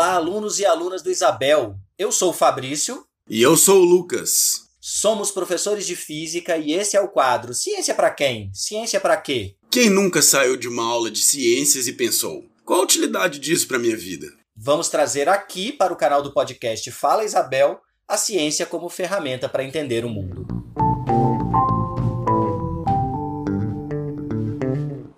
Olá, alunos e alunas do Isabel. Eu sou o Fabrício. E eu sou o Lucas. Somos professores de física e esse é o quadro Ciência para quem? Ciência para quê? Quem nunca saiu de uma aula de ciências e pensou: qual a utilidade disso para minha vida? Vamos trazer aqui para o canal do podcast Fala Isabel a ciência como ferramenta para entender o mundo.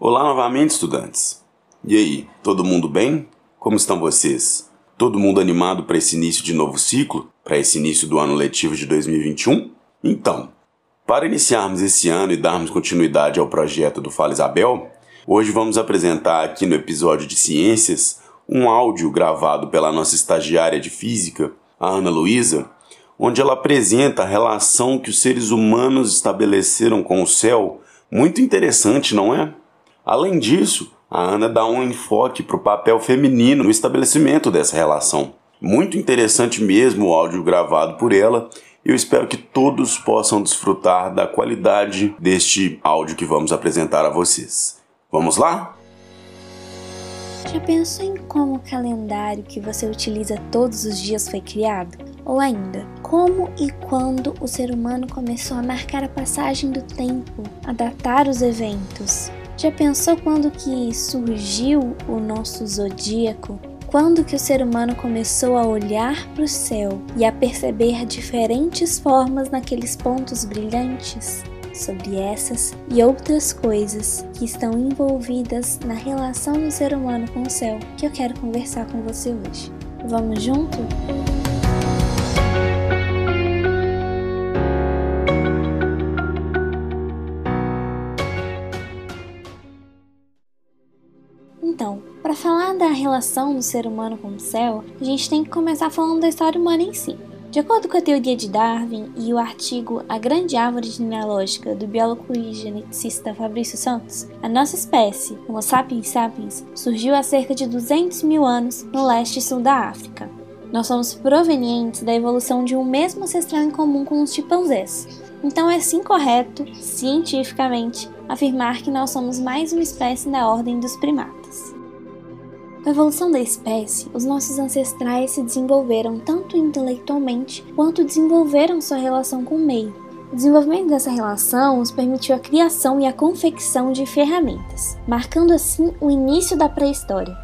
Olá novamente, estudantes. E aí, todo mundo bem? Como estão vocês? Todo mundo animado para esse início de novo ciclo? Para esse início do ano letivo de 2021? Então, para iniciarmos esse ano e darmos continuidade ao projeto do Fala Isabel, hoje vamos apresentar aqui no episódio de Ciências um áudio gravado pela nossa estagiária de Física, a Ana Luísa, onde ela apresenta a relação que os seres humanos estabeleceram com o céu, muito interessante, não é? Além disso, a Ana dá um enfoque para o papel feminino no estabelecimento dessa relação. Muito interessante mesmo o áudio gravado por ela. Eu espero que todos possam desfrutar da qualidade deste áudio que vamos apresentar a vocês. Vamos lá? Já pensou em como o calendário que você utiliza todos os dias foi criado? Ou ainda, como e quando o ser humano começou a marcar a passagem do tempo, a datar os eventos? Já pensou quando que surgiu o nosso zodíaco? Quando que o ser humano começou a olhar para o céu e a perceber diferentes formas naqueles pontos brilhantes? Sobre essas e outras coisas que estão envolvidas na relação do ser humano com o céu que eu quero conversar com você hoje. Vamos junto? Relação do ser humano com o céu, a gente tem que começar falando da história humana em si. De acordo com a teoria de Darwin e o artigo A Grande Árvore Genealógica do biólogo e geneticista Fabrício Santos, a nossa espécie, Homo sapiens sapiens, surgiu há cerca de 200 mil anos no leste e sul da África. Nós somos provenientes da evolução de um mesmo ancestral em comum com os chimpanzés. Então é sim correto, cientificamente, afirmar que nós somos mais uma espécie da ordem dos primatas. Com a evolução da espécie, os nossos ancestrais se desenvolveram tanto intelectualmente quanto desenvolveram sua relação com o meio. O desenvolvimento dessa relação os permitiu a criação e a confecção de ferramentas, marcando assim o início da pré-história.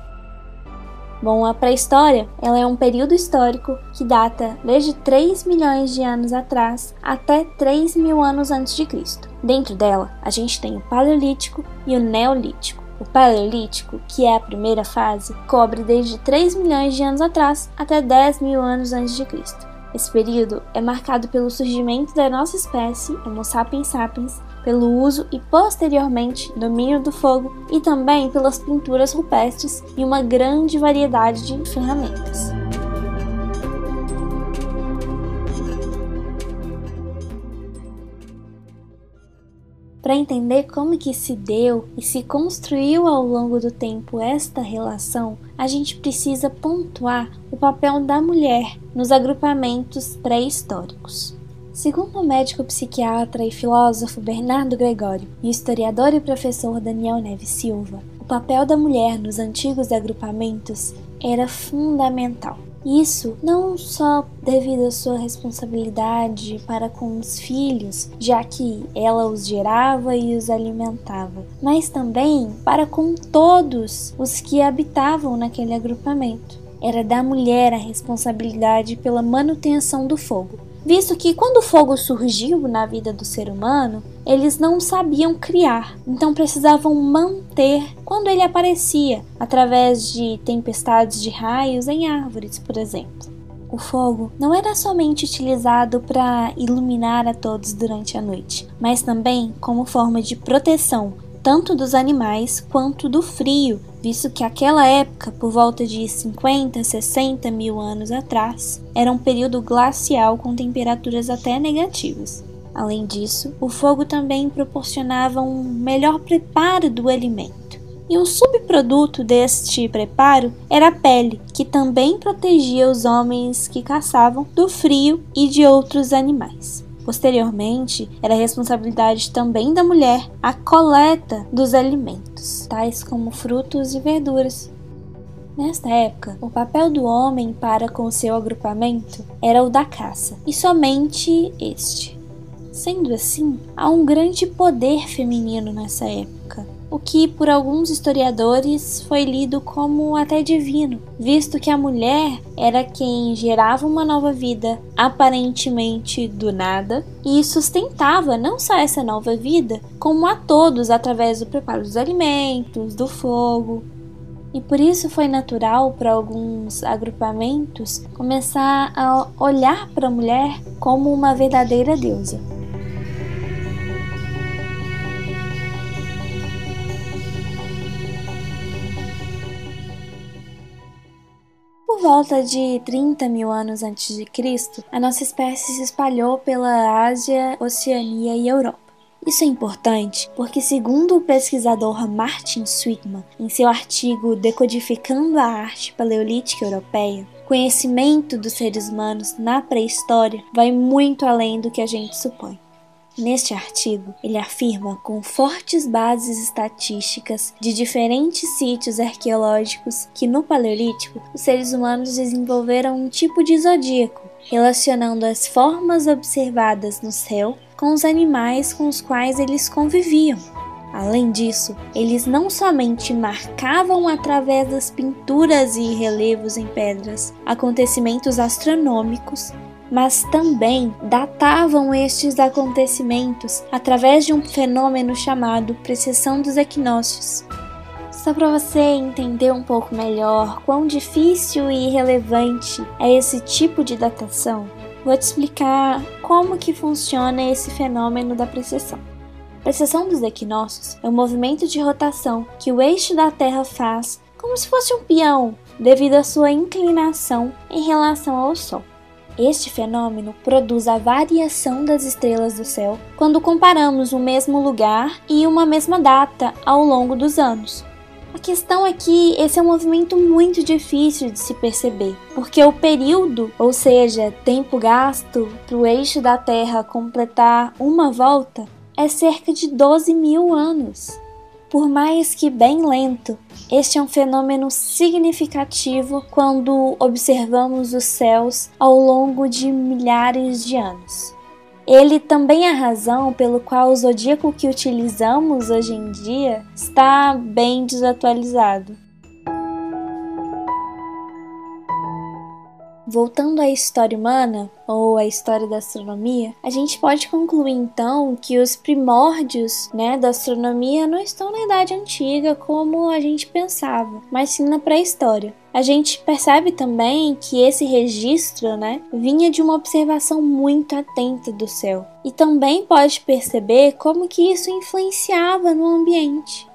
Bom, a pré-história ela é um período histórico que data desde 3 milhões de anos atrás até 3 mil anos antes de Cristo. Dentro dela, a gente tem o Paleolítico e o Neolítico. O Paleolítico, que é a primeira fase, cobre desde 3 milhões de anos atrás até 10 mil anos antes de Cristo. Esse período é marcado pelo surgimento da nossa espécie, Homo sapiens sapiens, pelo uso e posteriormente domínio do fogo e também pelas pinturas rupestres e uma grande variedade de ferramentas. Para entender como que se deu e se construiu ao longo do tempo esta relação, a gente precisa pontuar o papel da mulher nos agrupamentos pré-históricos. Segundo o médico psiquiatra e filósofo Bernardo Gregório e o historiador e professor Daniel Neves Silva, o papel da mulher nos antigos agrupamentos era fundamental. Isso não só devido à sua responsabilidade para com os filhos, já que ela os gerava e os alimentava, mas também para com todos os que habitavam naquele agrupamento. Era da mulher a responsabilidade pela manutenção do fogo, visto que quando o fogo surgiu na vida do ser humano, eles não sabiam criar, então precisavam manter quando ele aparecia, através de tempestades de raios em árvores, por exemplo. O fogo não era somente utilizado para iluminar a todos durante a noite, mas também como forma de proteção tanto dos animais quanto do frio, visto que aquela época, por volta de 50, 60 mil anos atrás, era um período glacial com temperaturas até negativas. Além disso, o fogo também proporcionava um melhor preparo do alimento. E um subproduto deste preparo era a pele, que também protegia os homens que caçavam do frio e de outros animais. Posteriormente, era responsabilidade também da mulher a coleta dos alimentos, tais como frutos e verduras. Nesta época, o papel do homem para com seu agrupamento era o da caça, e somente este. Sendo assim, há um grande poder feminino nessa época, o que por alguns historiadores foi lido como até divino, visto que a mulher era quem gerava uma nova vida aparentemente do nada e sustentava não só essa nova vida, como a todos através do preparo dos alimentos, do fogo, e por isso foi natural para alguns agrupamentos começar a olhar para a mulher como uma verdadeira deusa. Volta de 30 mil anos antes de Cristo, a nossa espécie se espalhou pela Ásia, Oceania e Europa. Isso é importante porque, segundo o pesquisador Martin Sweetman, em seu artigo Decodificando a Arte Paleolítica Europeia, conhecimento dos seres humanos na pré-história vai muito além do que a gente supõe. Neste artigo, ele afirma com fortes bases estatísticas de diferentes sítios arqueológicos que no Paleolítico os seres humanos desenvolveram um tipo de zodíaco, relacionando as formas observadas no céu com os animais com os quais eles conviviam. Além disso, eles não somente marcavam através das pinturas e relevos em pedras acontecimentos astronômicos, mas também datavam estes acontecimentos através de um fenômeno chamado precessão dos equinócios. Só para você entender um pouco melhor quão difícil e relevante é esse tipo de datação, vou te explicar como que funciona esse fenômeno da precessão. A precessão dos equinócios é um movimento de rotação que o eixo da Terra faz como se fosse um peão, devido à sua inclinação em relação ao Sol. Este fenômeno produz a variação das estrelas do céu quando comparamos o mesmo lugar e uma mesma data ao longo dos anos. A questão é que esse é um movimento muito difícil de se perceber, porque o período, ou seja, tempo gasto para o eixo da Terra completar uma volta, é cerca de 12 mil anos. Por mais que bem lento, este é um fenômeno significativo quando observamos os céus ao longo de milhares de anos. Ele também é a razão pelo qual o zodíaco que utilizamos hoje em dia está bem desatualizado. Voltando à história humana, ou à história da astronomia, a gente pode concluir então que os primórdios né, da astronomia não estão na Idade Antiga como a gente pensava, mas sim na pré-história. A gente percebe também que esse registro né, vinha de uma observação muito atenta do céu. E também pode perceber como que isso influenciava no ambiente.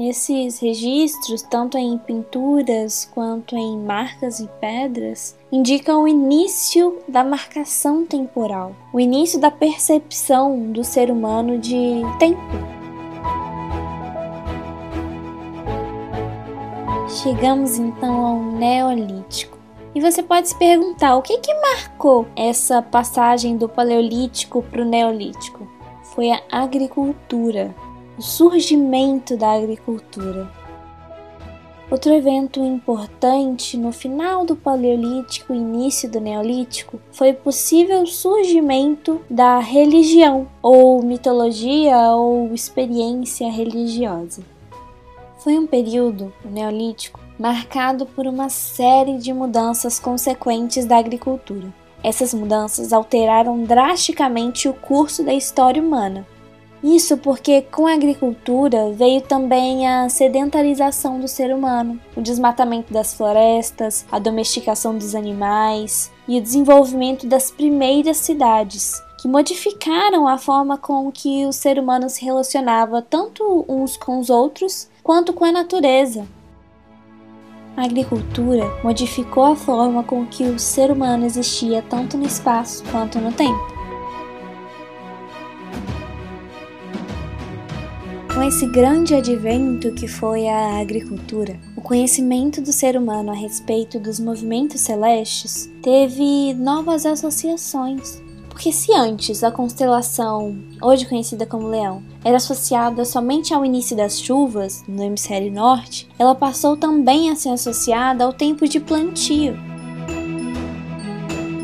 Esses registros, tanto em pinturas quanto em marcas e pedras, indicam o início da marcação temporal, o início da percepção do ser humano de tempo. Chegamos então ao Neolítico. E você pode se perguntar o que, que marcou essa passagem do Paleolítico para o Neolítico? Foi a agricultura o surgimento da agricultura. Outro evento importante no final do Paleolítico e início do Neolítico foi o possível surgimento da religião, ou mitologia ou experiência religiosa. Foi um período, o Neolítico, marcado por uma série de mudanças consequentes da agricultura. Essas mudanças alteraram drasticamente o curso da história humana, isso porque com a agricultura veio também a sedentarização do ser humano, o desmatamento das florestas, a domesticação dos animais e o desenvolvimento das primeiras cidades, que modificaram a forma com que o ser humano se relacionava tanto uns com os outros quanto com a natureza. A agricultura modificou a forma com que o ser humano existia tanto no espaço quanto no tempo. Com esse grande advento que foi a agricultura, o conhecimento do ser humano a respeito dos movimentos celestes teve novas associações, Porque se antes a constelação, hoje conhecida como Leão, era associada somente ao início das chuvas no hemisfério norte, ela passou também a ser associada ao tempo de plantio.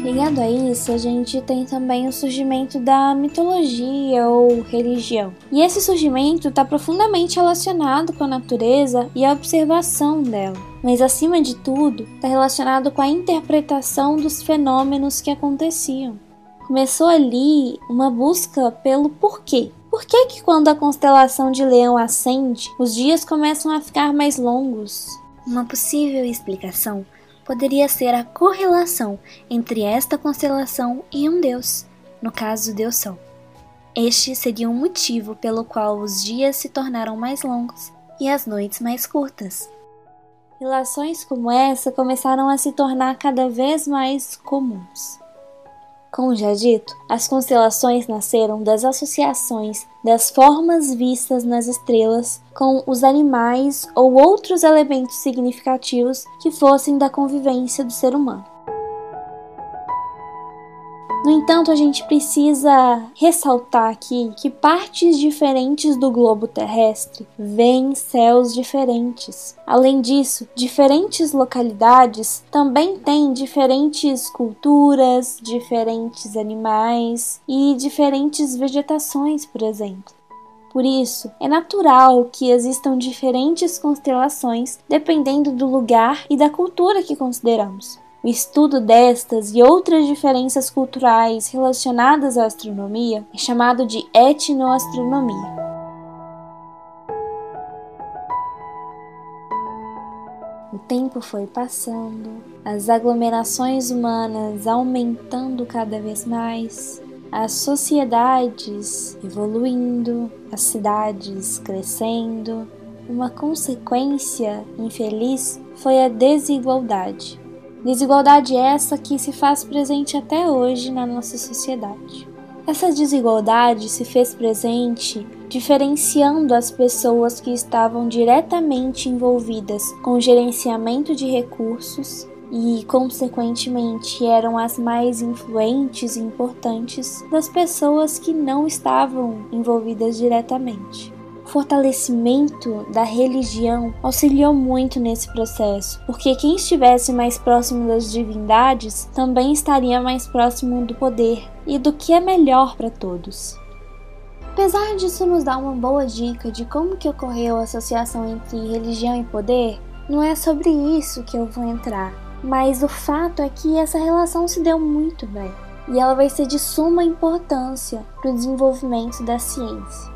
Ligado a isso, a gente tem também o surgimento da mitologia ou religião. E esse surgimento está profundamente relacionado com a natureza e a observação dela. Mas acima de tudo, está relacionado com a interpretação dos fenômenos que aconteciam. Começou ali uma busca pelo porquê. Por que, que quando a constelação de Leão ascende, os dias começam a ficar mais longos? Uma possível explicação poderia ser a correlação entre esta constelação e um deus, no caso Deus Sol. Este seria um motivo pelo qual os dias se tornaram mais longos e as noites mais curtas. Relações como essa começaram a se tornar cada vez mais comuns. Como já dito, as constelações nasceram das associações das formas vistas nas estrelas com os animais ou outros elementos significativos que fossem da convivência do ser humano. No entanto, a gente precisa ressaltar aqui que partes diferentes do globo terrestre veem céus diferentes. Além disso, diferentes localidades também têm diferentes culturas, diferentes animais e diferentes vegetações, por exemplo. Por isso, é natural que existam diferentes constelações dependendo do lugar e da cultura que consideramos. O estudo destas e outras diferenças culturais relacionadas à astronomia é chamado de etnoastronomia. O tempo foi passando, as aglomerações humanas aumentando cada vez mais, as sociedades evoluindo, as cidades crescendo. Uma consequência infeliz foi a desigualdade. Desigualdade essa que se faz presente até hoje na nossa sociedade. Essa desigualdade se fez presente diferenciando as pessoas que estavam diretamente envolvidas com o gerenciamento de recursos e, consequentemente, eram as mais influentes e importantes das pessoas que não estavam envolvidas diretamente fortalecimento da religião auxiliou muito nesse processo, porque quem estivesse mais próximo das divindades também estaria mais próximo do poder e do que é melhor para todos. Apesar disso nos dar uma boa dica de como que ocorreu a associação entre religião e poder, não é sobre isso que eu vou entrar, mas o fato é que essa relação se deu muito bem e ela vai ser de suma importância para o desenvolvimento da ciência.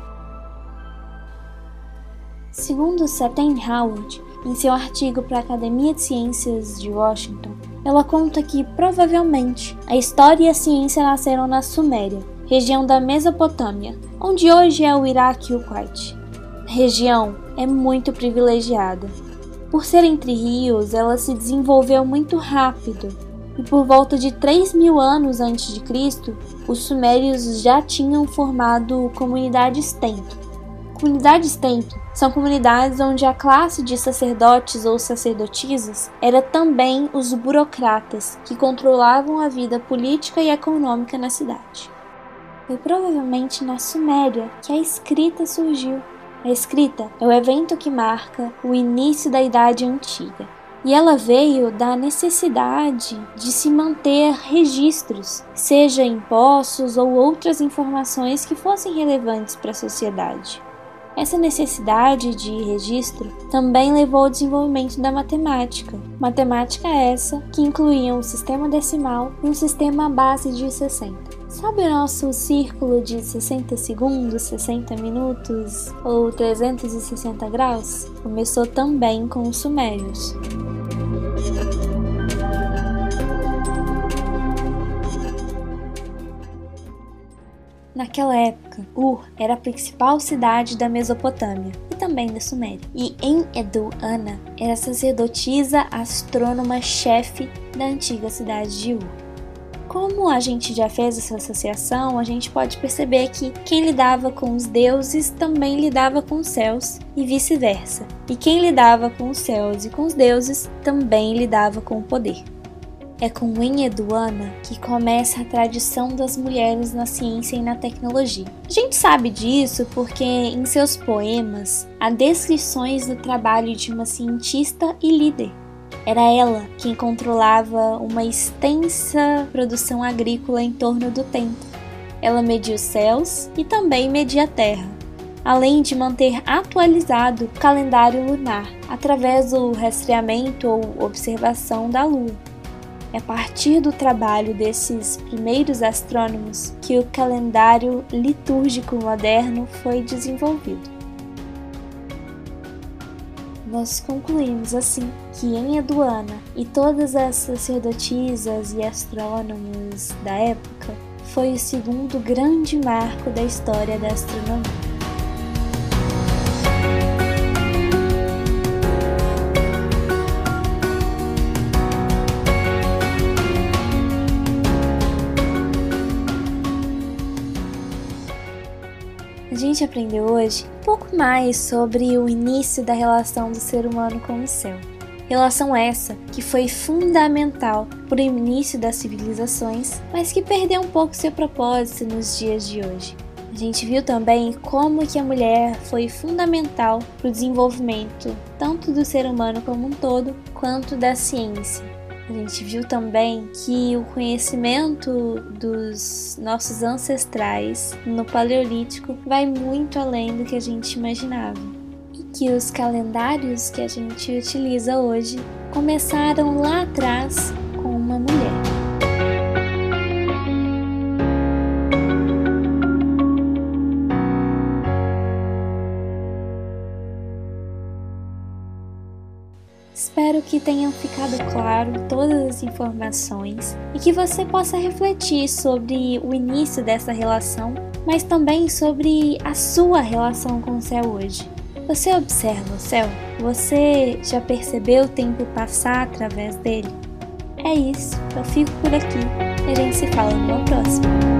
Segundo Satin Howard, em seu artigo para a Academia de Ciências de Washington, ela conta que provavelmente a história e a ciência nasceram na Suméria, região da Mesopotâmia, onde hoje é o Iraque e o Kuwait. A região é muito privilegiada. Por ser entre rios, ela se desenvolveu muito rápido e por volta de 3 mil anos antes de Cristo, os sumérios já tinham formado comunidades templo. Comunidades templo são comunidades onde a classe de sacerdotes ou sacerdotisas era também os burocratas que controlavam a vida política e econômica na cidade. Foi provavelmente na Suméria que a escrita surgiu. A escrita é o evento que marca o início da Idade Antiga. E ela veio da necessidade de se manter registros, seja impostos ou outras informações que fossem relevantes para a sociedade. Essa necessidade de registro também levou ao desenvolvimento da matemática. Matemática essa que incluía um sistema decimal e um sistema base de 60. Sabe o nosso círculo de 60 segundos, 60 minutos ou 360 graus? Começou também com os sumérios. Naquela época, Ur era a principal cidade da Mesopotâmia e também da Suméria. E em Edu Ana era sacerdotisa astrônoma chefe da antiga cidade de Ur. Como a gente já fez essa associação, a gente pode perceber que quem lidava com os deuses também lidava com os céus e vice-versa. E quem lidava com os céus e com os deuses também lidava com o poder. É com Enheduana que começa a tradição das mulheres na ciência e na tecnologia. A gente sabe disso porque em seus poemas há descrições do trabalho de uma cientista e líder. Era ela quem controlava uma extensa produção agrícola em torno do tempo. Ela media os céus e também media a terra, além de manter atualizado o calendário lunar através do rastreamento ou observação da lua. É a partir do trabalho desses primeiros astrônomos que o calendário litúrgico moderno foi desenvolvido. Nós concluímos assim que em Eduana e todas as sacerdotisas e astrônomos da época foi o segundo grande marco da história da astronomia. Gente aprendeu hoje um pouco mais sobre o início da relação do ser humano com o céu. Relação essa que foi fundamental para o início das civilizações, mas que perdeu um pouco seu propósito nos dias de hoje. A gente viu também como que a mulher foi fundamental para o desenvolvimento tanto do ser humano como um todo, quanto da ciência. A gente viu também que o conhecimento dos nossos ancestrais no Paleolítico vai muito além do que a gente imaginava. E que os calendários que a gente utiliza hoje começaram lá atrás que tenham ficado claro todas as informações e que você possa refletir sobre o início dessa relação, mas também sobre a sua relação com o céu hoje. Você observa o céu? Você já percebeu o tempo passar através dele? É isso, eu fico por aqui e a gente se fala numa próxima.